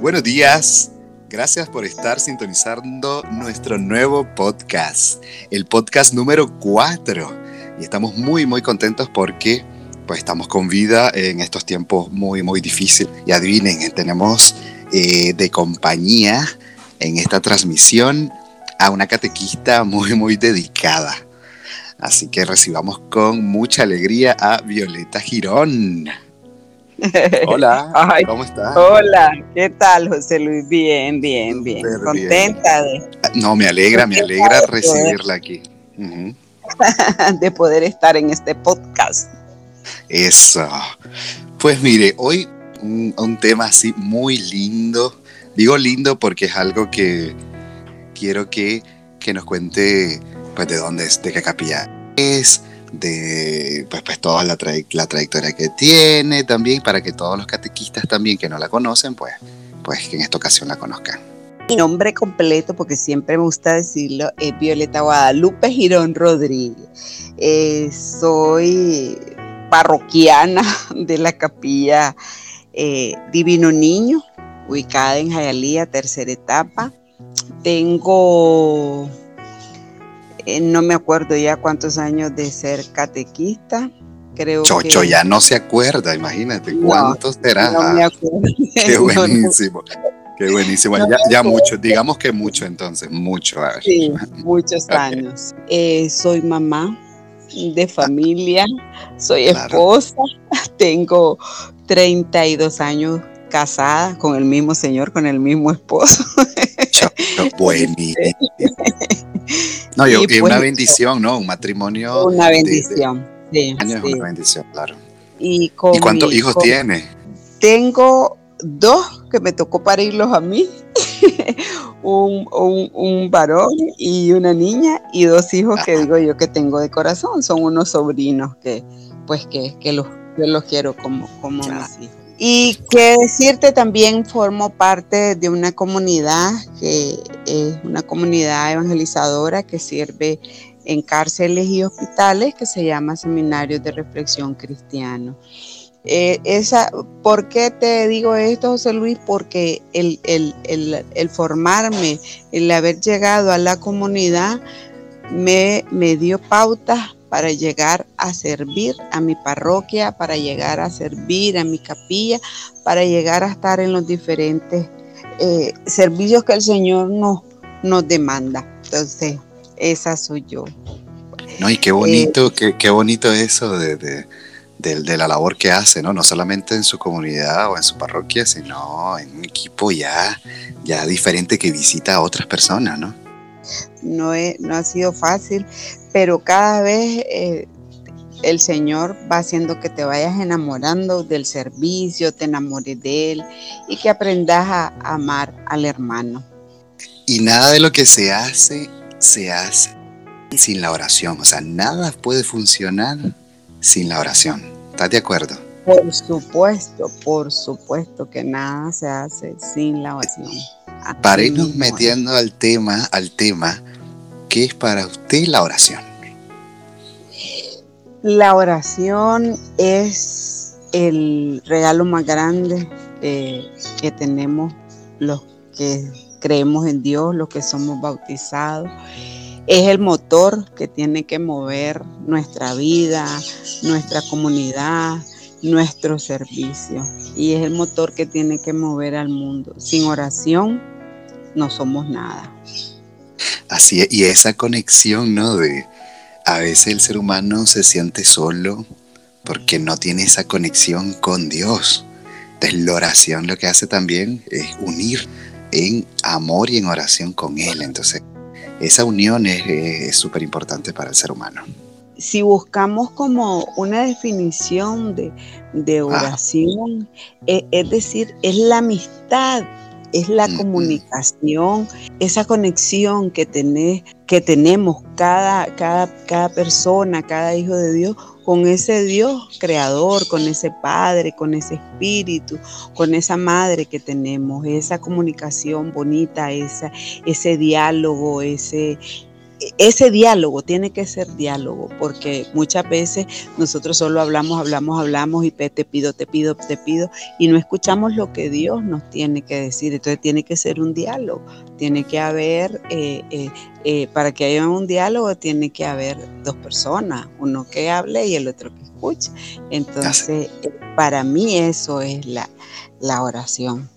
Buenos días. Gracias por estar sintonizando nuestro nuevo podcast, el podcast número 4. Y estamos muy, muy contentos porque pues estamos con vida en estos tiempos muy, muy difíciles. Y adivinen, tenemos eh, de compañía en esta transmisión a una catequista muy, muy dedicada. Así que recibamos con mucha alegría a Violeta Girón. Hola, ¿cómo estás? Hola, ¿qué tal, José Luis? Bien, bien, bien. Contenta de. No, me alegra, me alegra recibirla aquí. de poder estar en este podcast. Eso. Pues mire, hoy un, tema así muy lindo. Digo lindo porque es algo que quiero que, que nos cuente pues de dónde es, de qué capilla es, de pues, pues toda la, la trayectoria que tiene también, para que todos los catequistas también que no la conocen, pues, pues que en esta ocasión la conozcan. Mi nombre completo, porque siempre me gusta decirlo, es Violeta Guadalupe Girón Rodríguez. Eh, soy parroquiana de la capilla eh, Divino Niño, ubicada en Jayalía, tercera etapa. Tengo eh, no me acuerdo ya cuántos años de ser catequista. Creo Chocho ya no se acuerda, imagínate, ¿cuántos será? No me acuerdo. Qué buenísimo. Qué buenísimo. ya, mucho, digamos que mucho entonces, mucho. Sí, muchos años. Eh, soy mamá de familia, soy esposa, tengo 32 años casada con el mismo señor, con el mismo esposo. Buenísimo. No, y, una pues, bendición, ¿no? Un matrimonio. Una bendición. sí, años una bendición, claro. ¿Y, cuántos hijos tiene? Tengo dos que me tocó parirlos a mí, un, varón y una niña, y dos hijos que digo yo que tengo de corazón, son unos sobrinos que pues que, los, yo los quiero como, como mis hijos. Y que decirte también formo parte de una comunidad que es una comunidad evangelizadora que sirve en cárceles y hospitales que se llama Seminarios de Reflexión Cristiano. Eh, esa, ¿Por qué te digo esto, José Luis? Porque el, el, el, formarme, el haber llegado a la comunidad, me, me dio pautas para llegar a servir a mi parroquia, para llegar a servir a mi capilla, para llegar a estar en los diferentes eh, servicios que el Señor nos, nos demanda. Entonces, esa soy yo. No, y qué bonito, eh, qué, bonito eso de, de, la labor que hace, ¿no? No solamente en su comunidad o en su parroquia, sino en un equipo ya, ya diferente que visita a otras personas, ¿no? No, no ha sido fácil, pero cada vez eh, el Señor va haciendo que te vayas enamorando del servicio, te enamores de Él y que aprendas a amar al hermano. Y nada de lo que se hace, se hace sin la oración. O sea, nada puede funcionar sin la oración. ¿Estás de acuerdo? Por supuesto, por supuesto que nada se hace sin la oración. Para irnos metiendo al tema, al tema, ¿qué es para usted la oración? La oración es el regalo más grande eh, que tenemos los que creemos en Dios, los que somos bautizados. Es el motor que tiene que mover nuestra vida, nuestra comunidad, nuestro servicio. Y es el motor que tiene que mover al mundo. Sin oración no somos nada. Así es, y esa conexión, ¿no? De a veces el ser humano se siente solo porque no tiene esa conexión con Dios. Entonces la oración lo que hace también es unir en amor y en oración con Él. Entonces esa unión es súper importante para el ser humano. Si buscamos como una definición de, oración, e, es decir, es la amistad es la comunicación, esa conexión que, que tenemos cada, cada, cada persona, cada hijo de Dios con ese Dios creador, con ese Padre, con ese Espíritu, con esa Madre que tenemos, esa comunicación bonita, esa, ese diálogo, ese, ese diálogo tiene que ser diálogo, porque muchas veces nosotros solo hablamos, hablamos, hablamos y te pido, te pido, te pido, y no escuchamos lo que Dios nos tiene que decir. Entonces tiene que ser un diálogo, tiene que haber, eh, eh, eh, para que haya un diálogo, tiene que haber dos personas, uno que hable y el otro que escuche. Entonces, para mí eso es la, la oración.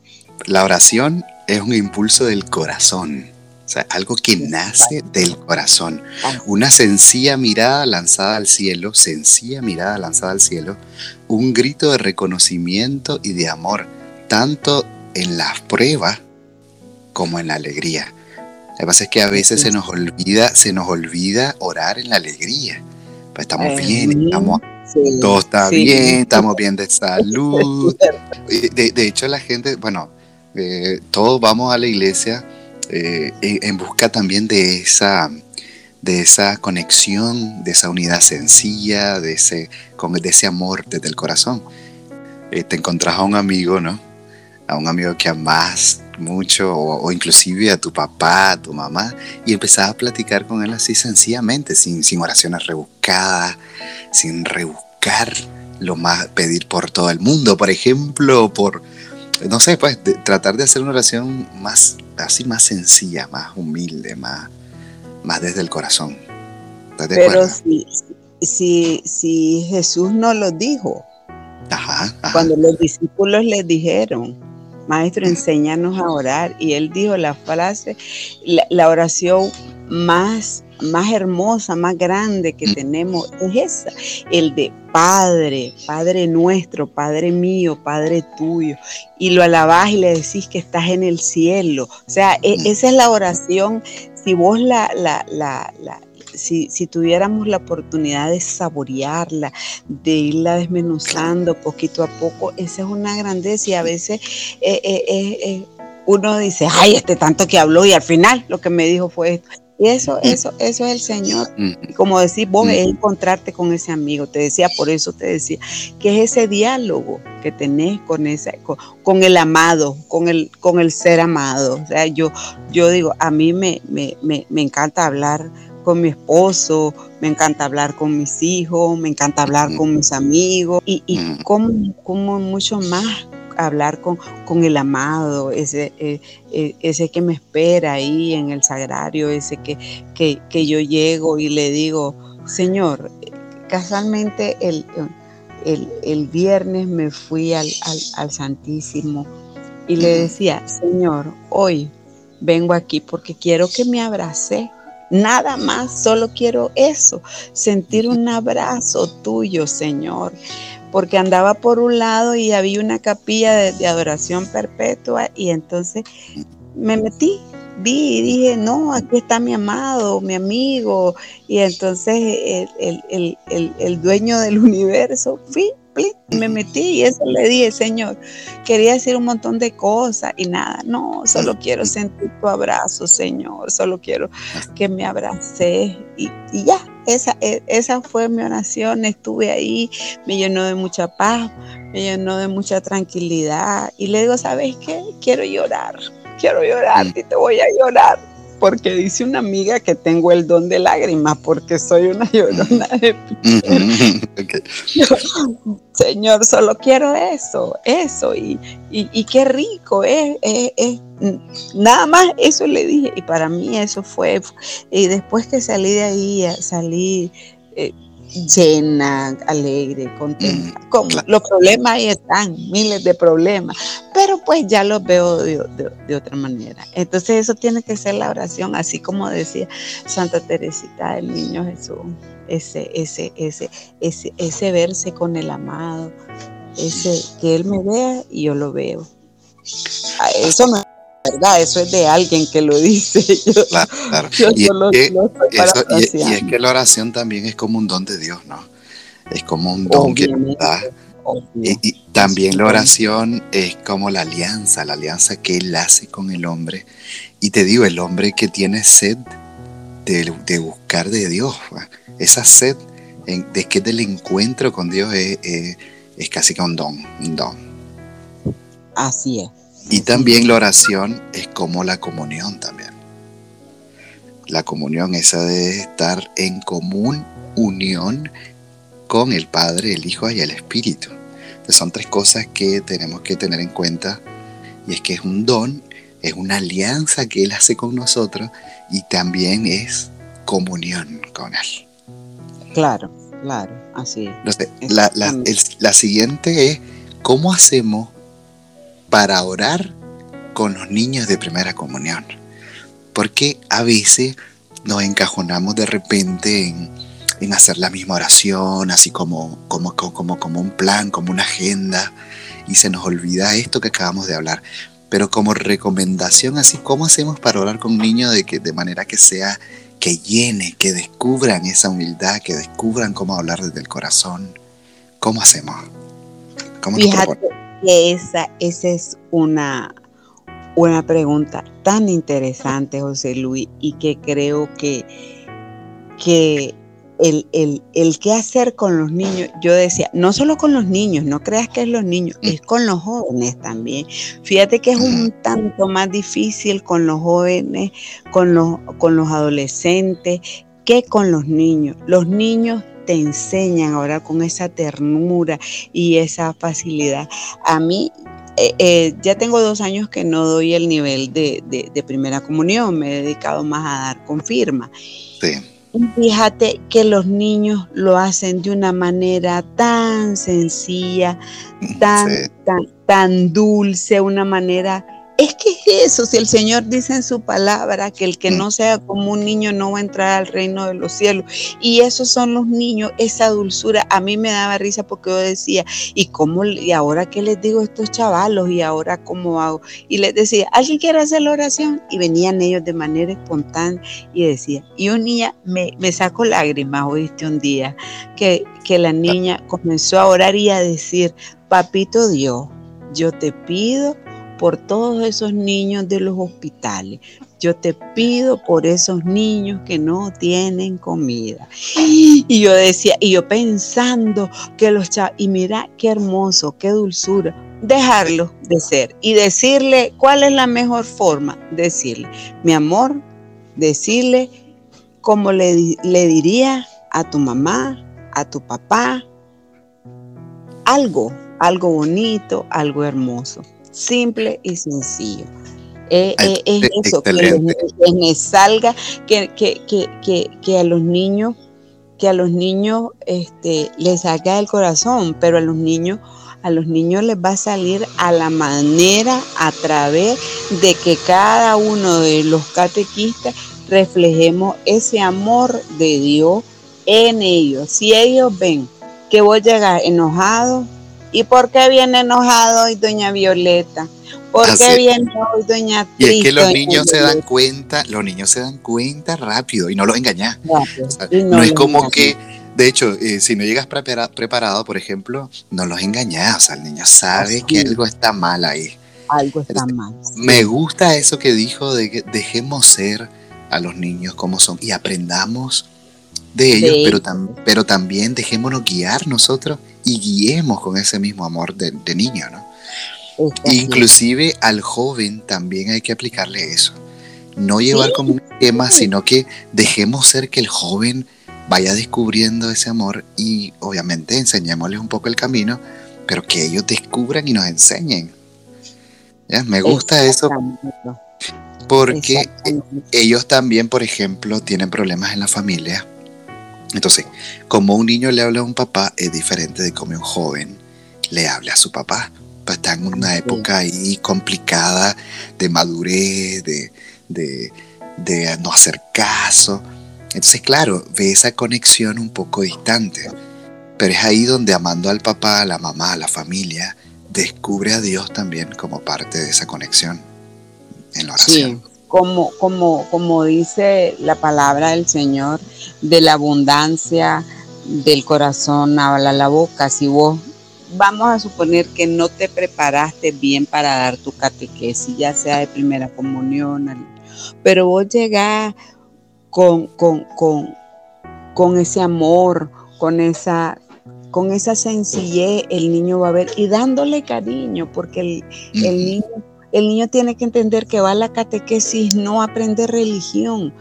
La oración es un impulso del corazón sea, algo que nace del corazón. Una sencilla mirada lanzada al cielo, sencilla mirada lanzada al cielo, un grito de reconocimiento y de amor, tanto en las pruebas como en la alegría. Lo que pasa es que a veces se nos olvida, se nos olvida orar en la alegría. Pues estamos bien, estamos, todo está bien, estamos bien de salud. De, hecho, la gente, bueno, eh, todos vamos a la iglesia eh, en busca también de esa, de esa conexión, de esa unidad sencilla, de ese, de ese amor desde el corazón. Eh, te encontrás a un amigo, ¿no? A un amigo que amas mucho, o, inclusive a tu papá, a tu mamá, y empezás a platicar con él así sencillamente, sin, sin oraciones rebuscadas, sin rebuscar lo más, pedir por todo el mundo, por ejemplo, por, no sé, pues tratar de hacer una oración más así más sencilla, más humilde, más, más desde el corazón. Pero si, si, si, Jesús no lo dijo, cuando los discípulos le dijeron, Maestro, enséñanos a orar, y él dijo la frase, la oración más más hermosa, más grande que mm. tenemos es esa, el de Padre, Padre nuestro, Padre mío, Padre tuyo. Y lo alabás y le decís que estás en el cielo. O sea, e, mm. esa es la oración. Si vos la, la, la, si, si, tuviéramos la oportunidad de saborearla, de irla desmenuzando poquito a poco, esa es una grandeza y a veces eh, eh, eh, uno dice, ay, este tanto que habló y al final lo que me dijo fue esto. Y eso, eso, eso es el Señor. Y como decís vos, es encontrarte con ese amigo. Te decía, por eso te decía, que es ese diálogo que tenés con ese, con, el amado, con el, con el ser amado. O sea, yo, yo digo, a mí me, me, me, encanta hablar con mi esposo, me encanta hablar con mis hijos, me encanta hablar con mis amigos y, y como, como mucho más hablar con, con el amado, ese, eh, eh, ese que me espera ahí en el sagrario, ese que, que, yo llego y le digo, Señor, casualmente el, el, viernes me fui al, al, Santísimo y le decía, Señor, hoy vengo aquí porque quiero que me abrace. Nada más, solo quiero eso, sentir un abrazo tuyo, Señor porque andaba por un lado y había una capilla de, adoración perpetua y entonces me metí, vi y dije, no, aquí está mi amado, mi amigo, y entonces el, dueño del universo, fui, me metí y eso le dije, Señor, quería decir un montón de cosas y nada, no, solo quiero sentir tu abrazo, Señor, solo quiero que me abraces y, y ya, esa, e, esa fue mi oración, estuve ahí, me llenó de mucha paz, me llenó de mucha tranquilidad. Y le digo, ¿sabes qué? Quiero llorar, quiero llorar y te voy a llorar. Porque dice una amiga que tengo el don de lágrimas, porque soy una llorona de Señor, solo quiero eso, eso, y, y, qué rico es, nada más eso le dije, y para mí eso fue, y después que salí de ahí, salí eh, llena, alegre, contenta. Mm, los problemas ahí están, miles de problemas, pero pues ya los veo de, otra manera. Entonces eso tiene que ser la oración, así como decía Santa Teresita del Niño Jesús, ese, ese, ese, ese, ese verse con el amado, ese que Él me vea y yo lo veo. Eso no verdad, eso es de alguien que lo dice. claro, y, es que, la oración también es como un don de Dios, ¿no? Es como un don que da. Y, también la oración es como la alianza, la alianza que Él hace con el hombre. Y te digo, el hombre que tiene sed de, buscar de Dios, esa sed de que del encuentro con Dios es, es casi que un don, un don. Así es. Y también la oración es como la comunión también. La comunión esa de estar en común unión con el Padre, el Hijo y el Espíritu. Entonces son tres cosas que tenemos que tener en cuenta y es que es un don, es una alianza que Él hace con nosotros y también es comunión con Él. Claro, claro, así es. la, la siguiente es, ¿cómo hacemos para orar con los niños de primera comunión? Porque a veces nos encajonamos de repente en, en hacer la misma oración, así como, como, como, como un plan, como una agenda, y se nos olvida esto que acabamos de hablar. Pero como recomendación, así, ¿cómo hacemos para orar con un niño de, que, de manera que sea, que llene, que descubran esa humildad, que descubran cómo hablar desde el corazón? ¿Cómo hacemos? ¿Cómo Fíjate esa, esa es una, una pregunta tan interesante, José Luis, y que creo que, que el, el, qué hacer con los niños, yo decía, no solo con los niños, no creas que es los niños, mm. es con los jóvenes también. Fíjate que es un tanto más difícil con los jóvenes, con los, con los adolescentes, que con los niños. Los niños te enseñan ahora con esa ternura y esa facilidad. A mí, eh, eh, ya tengo dos años que no doy el nivel de, de, primera comunión, me he dedicado más a dar confirma. Sí. Fíjate que los niños lo hacen de una manera tan sencilla, tan, tan, tan dulce, una manera es que es eso, si el Señor dice en su palabra que el que mm. no sea como un niño no va a entrar al reino de los cielos. Y esos son los niños, esa dulzura. A mí me daba risa porque yo decía, ¿y cómo? ¿Y ahora qué les digo a estos chavalos? ¿Y ahora cómo hago? Y les decía, ¿alguien quiere hacer la oración? Y venían ellos de manera espontánea y decía, y un niña me, me sacó lágrimas, oíste un día, que, que la niña comenzó a orar y a decir, papito Dios, yo te pido por todos esos niños de los hospitales. Yo te pido por esos niños que no tienen comida. Y yo decía, y yo pensando que los chavos, y mira qué hermoso, qué dulzura, dejarlo de ser y decirle cuál es la mejor forma, decirle, mi amor, decirle como le, le diría a tu mamá, a tu papá, algo, algo bonito, algo hermoso simple y sencillo. Eh, eh, es eso, que les, salga, que, que, a los niños, que a los niños este, les salga del corazón, pero a los niños, a los niños les va a salir a la manera, a través de que cada uno de los catequistas reflejemos ese amor de Dios en ellos. Si ellos ven que vos llegas enojado, ¿Y por qué viene enojado hoy doña Violeta? ¿Por qué viene hoy doña Y es que los niños se dan cuenta, los niños se dan cuenta rápido y no los engañan. no, es como que, de hecho, eh, si no llegas preparado, por ejemplo, no los engañas. O sea, el niño sabe que algo está mal ahí. Algo está mal. Me gusta eso que dijo de que dejemos ser a los niños como son y aprendamos de ellos, pero, pero también dejémonos guiar nosotros y guiemos con ese mismo amor de, niño, ¿no? Inclusive al joven también hay que aplicarle eso. No llevar como un tema, sino que dejemos ser que el joven vaya descubriendo ese amor y obviamente enseñémosles un poco el camino, pero que ellos descubran y nos enseñen. Me gusta eso porque ellos también, por ejemplo, tienen problemas en la familia entonces, como un niño le habla a un papá es diferente de como un joven le habla a su papá. Pues está en una época ahí complicada de madurez, de, de, no hacer caso. Entonces, claro, ve esa conexión un poco distante. Pero es ahí donde amando al papá, a la mamá, a la familia, descubre a Dios también como parte de esa conexión en la oración como, como, como dice la palabra del Señor, de la abundancia del corazón habla la boca. Si vos vamos a suponer que no te preparaste bien para dar tu catequesis, ya sea de primera comunión, pero vos llegás con, con, con, ese amor, con esa, con esa sencillez, el niño va a ver y dándole cariño, porque el, el niño el niño tiene que entender que va a la catequesis no aprender religión.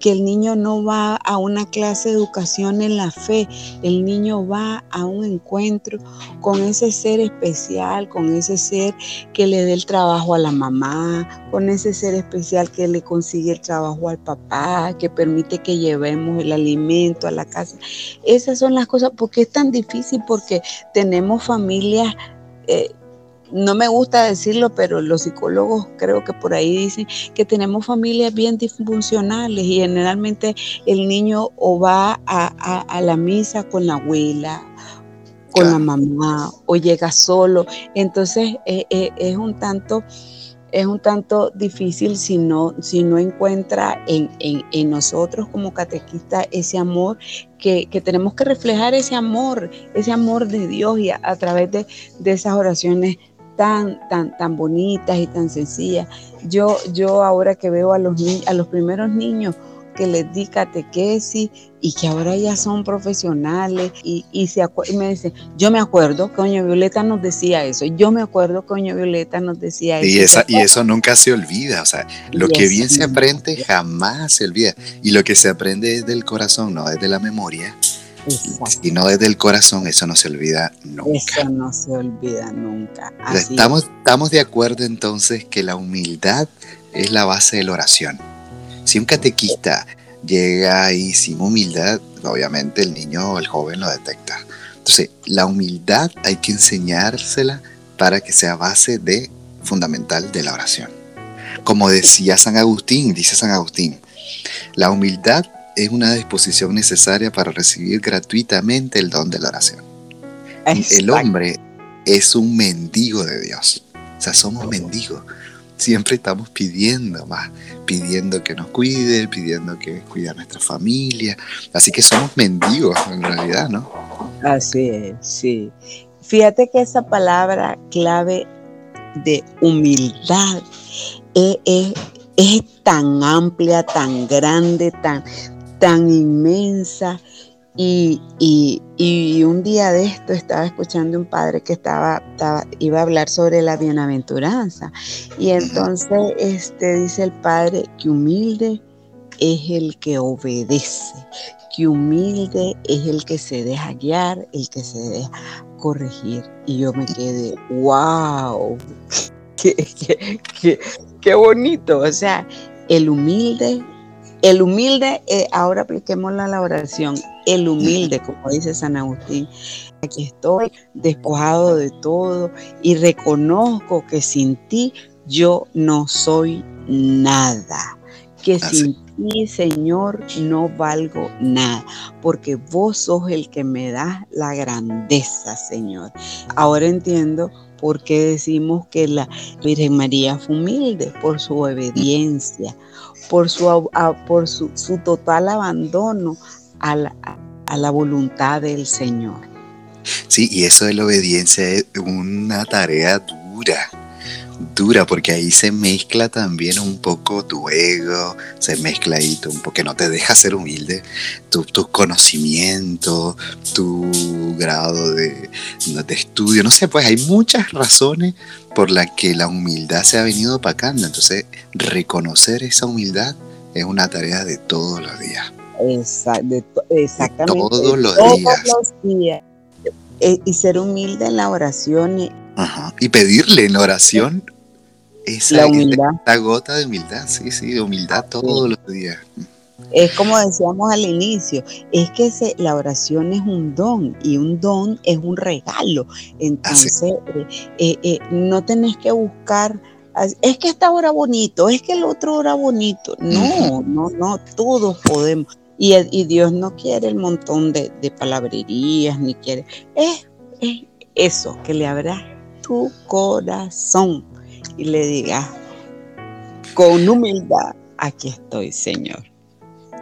que el niño no va a una clase de educación en la fe, el niño va a un encuentro con ese ser especial, con ese ser que le dé el trabajo a la mamá, con ese ser especial que le consigue el trabajo al papá, que permite que llevemos el alimento a la casa. Esas son las cosas, porque es tan difícil, porque tenemos familias... Eh, no me gusta decirlo, pero los psicólogos creo que por ahí dicen que tenemos familias bien disfuncionales y generalmente el niño o va a, la misa con la abuela, con la mamá o llega solo. Entonces eh, eh, es un tanto es un tanto difícil si no, si no encuentra en, nosotros como catequistas ese amor que, tenemos que reflejar ese amor, ese amor de Dios y a, través de, de, esas oraciones tan, tan, tan bonitas y tan sencillas. Yo, yo ahora que veo a los, a los primeros niños que les di catequesis y que ahora ya son profesionales y, y, se me dicen, yo me acuerdo que Doña Violeta nos decía eso, yo me acuerdo que Doña Violeta nos decía y eso. y eso nunca se olvida, o sea, lo que bien se aprende jamás se olvida y lo que se aprende es del corazón, no es de la memoria. Y no desde el corazón, eso no se olvida nunca. Eso no se olvida nunca. estamos, estamos de acuerdo entonces que la humildad es la base de la oración. Si un catequista llega ahí sin humildad, obviamente el niño o el joven lo detecta. Entonces, la humildad hay que enseñársela para que sea base de fundamental de la oración. Como decía San Agustín, dice San Agustín, la humildad es una disposición necesaria para recibir gratuitamente el don de la oración. El hombre es un mendigo de Dios. O sea, somos mendigos. Siempre estamos pidiendo más, pidiendo que nos cuide, pidiendo que cuide a nuestra familia. Así que somos mendigos en realidad, ¿no? Así es, sí. Fíjate que esa palabra clave de humildad es, es tan amplia, tan grande, tan, tan inmensa. Y, un día de esto estaba escuchando un padre que estaba, iba a hablar sobre la bienaventuranza. Y entonces este, dice el padre que humilde es el que obedece, que humilde es el que se deja guiar, el que se deja corregir. Y yo me quedé, wow, qué, qué, qué bonito. O sea, el humilde el humilde, eh, ahora apliquémosla a la oración, el humilde, como dice San Agustín, aquí estoy despojado de todo y reconozco que sin ti yo no soy nada, que sin ti, Señor, no valgo nada, porque vos sos el que me da la grandeza, Señor. Ahora entiendo por qué decimos que la Virgen María fue humilde, por su obediencia por su, por su, total abandono a la, a la voluntad del Señor. Sí, y eso de la obediencia es una tarea dura dura porque ahí se mezcla también un poco tu ego, se mezcla ahí tu, un poco que no te deja ser humilde, tu, tu conocimiento, tu grado de, de, estudio, no sé, pues hay muchas razones por las que la humildad se ha venido opacando, entonces reconocer esa humildad es una tarea de todos los días. exactamente. todos los días. Eh, y ser humilde en la oración y pedirle en oración esa, la gota de humildad, sí, sí, de humildad todos los días. Es como decíamos al inicio, es que la oración es un don y un don es un regalo. Entonces, eh, eh, eh, no tenés que buscar, es que esta hora bonito, es que el otro hora bonito. No, no, no, todos podemos. Y, Dios no quiere el montón de, palabrerías, ni quiere. Es, es eso, que le habrá corazón y le diga con humildad, aquí estoy, Señor.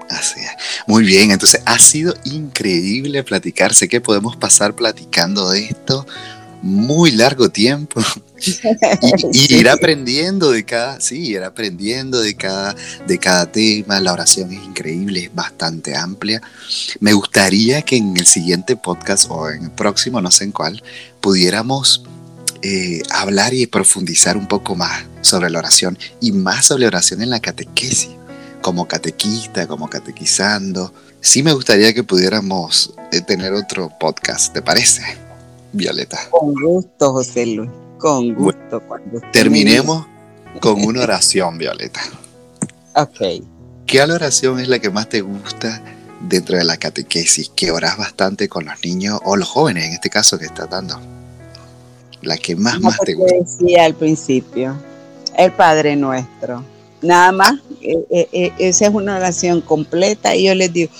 Así es. Muy bien, entonces ha sido increíble platicar. Sé que podemos pasar platicando de esto muy largo tiempo y, ir aprendiendo de cada, sí, ir aprendiendo de cada, de cada tema. La oración es increíble, es bastante amplia. Me gustaría que en el siguiente podcast o en el próximo, no sé en cuál, pudiéramos eh, hablar y profundizar un poco más sobre la oración y más sobre la oración en la catequesis. Como catequista, como catequizando. Sí me gustaría que pudiéramos eh, tener otro podcast, ¿te parece, Violeta? Con gusto, José Luis, con gusto. terminemos con una oración, Violeta. Ok. ¿Qué oración es la que más te gusta dentro de la catequesis? Que oras bastante con los niños o los jóvenes, en este caso que estás dando. La que más, más te gusta. decía al principio, el Padre Nuestro. Nada más, eh, eh, eh, esa es una oración completa y yo les digo,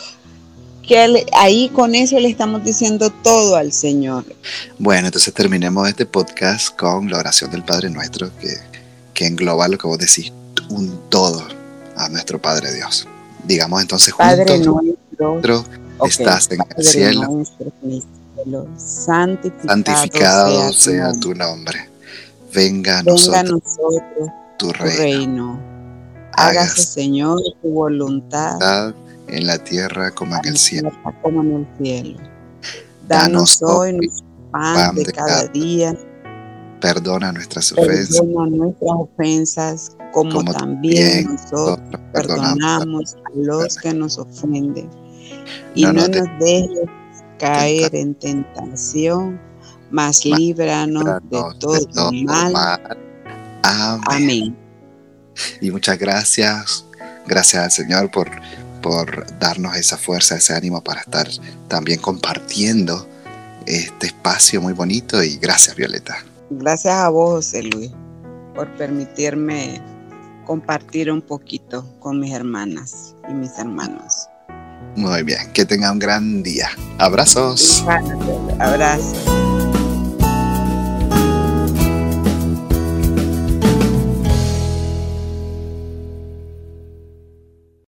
que ahí con eso le estamos diciendo todo al Señor. Bueno, entonces terminemos este podcast con la oración del Padre Nuestro, que, que engloba lo que vos decís, un todo a nuestro Padre Dios. Digamos entonces Padre nuestro, estás en el cielo, santificado, sea, tu nombre. Venga a nosotros, tu reino. Hágase, Señor, tu voluntad en la tierra como en el cielo. Como en el cielo. Danos hoy nuestro pan de cada día. Perdona nuestras ofensas. Perdona nuestras ofensas, como, también nosotros perdonamos a los que nos ofenden. Y no, nos dejes caer en tentación, mas líbranos de todo, mal. Amén. Y muchas gracias, gracias al Señor por, por darnos esa fuerza, ese ánimo para estar también compartiendo este espacio muy bonito y gracias Violeta. Gracias a vos, José Luis, por permitirme compartir un poquito con mis hermanas y mis hermanos. Muy bien, que tenga un gran día. Abrazos. Abrazos.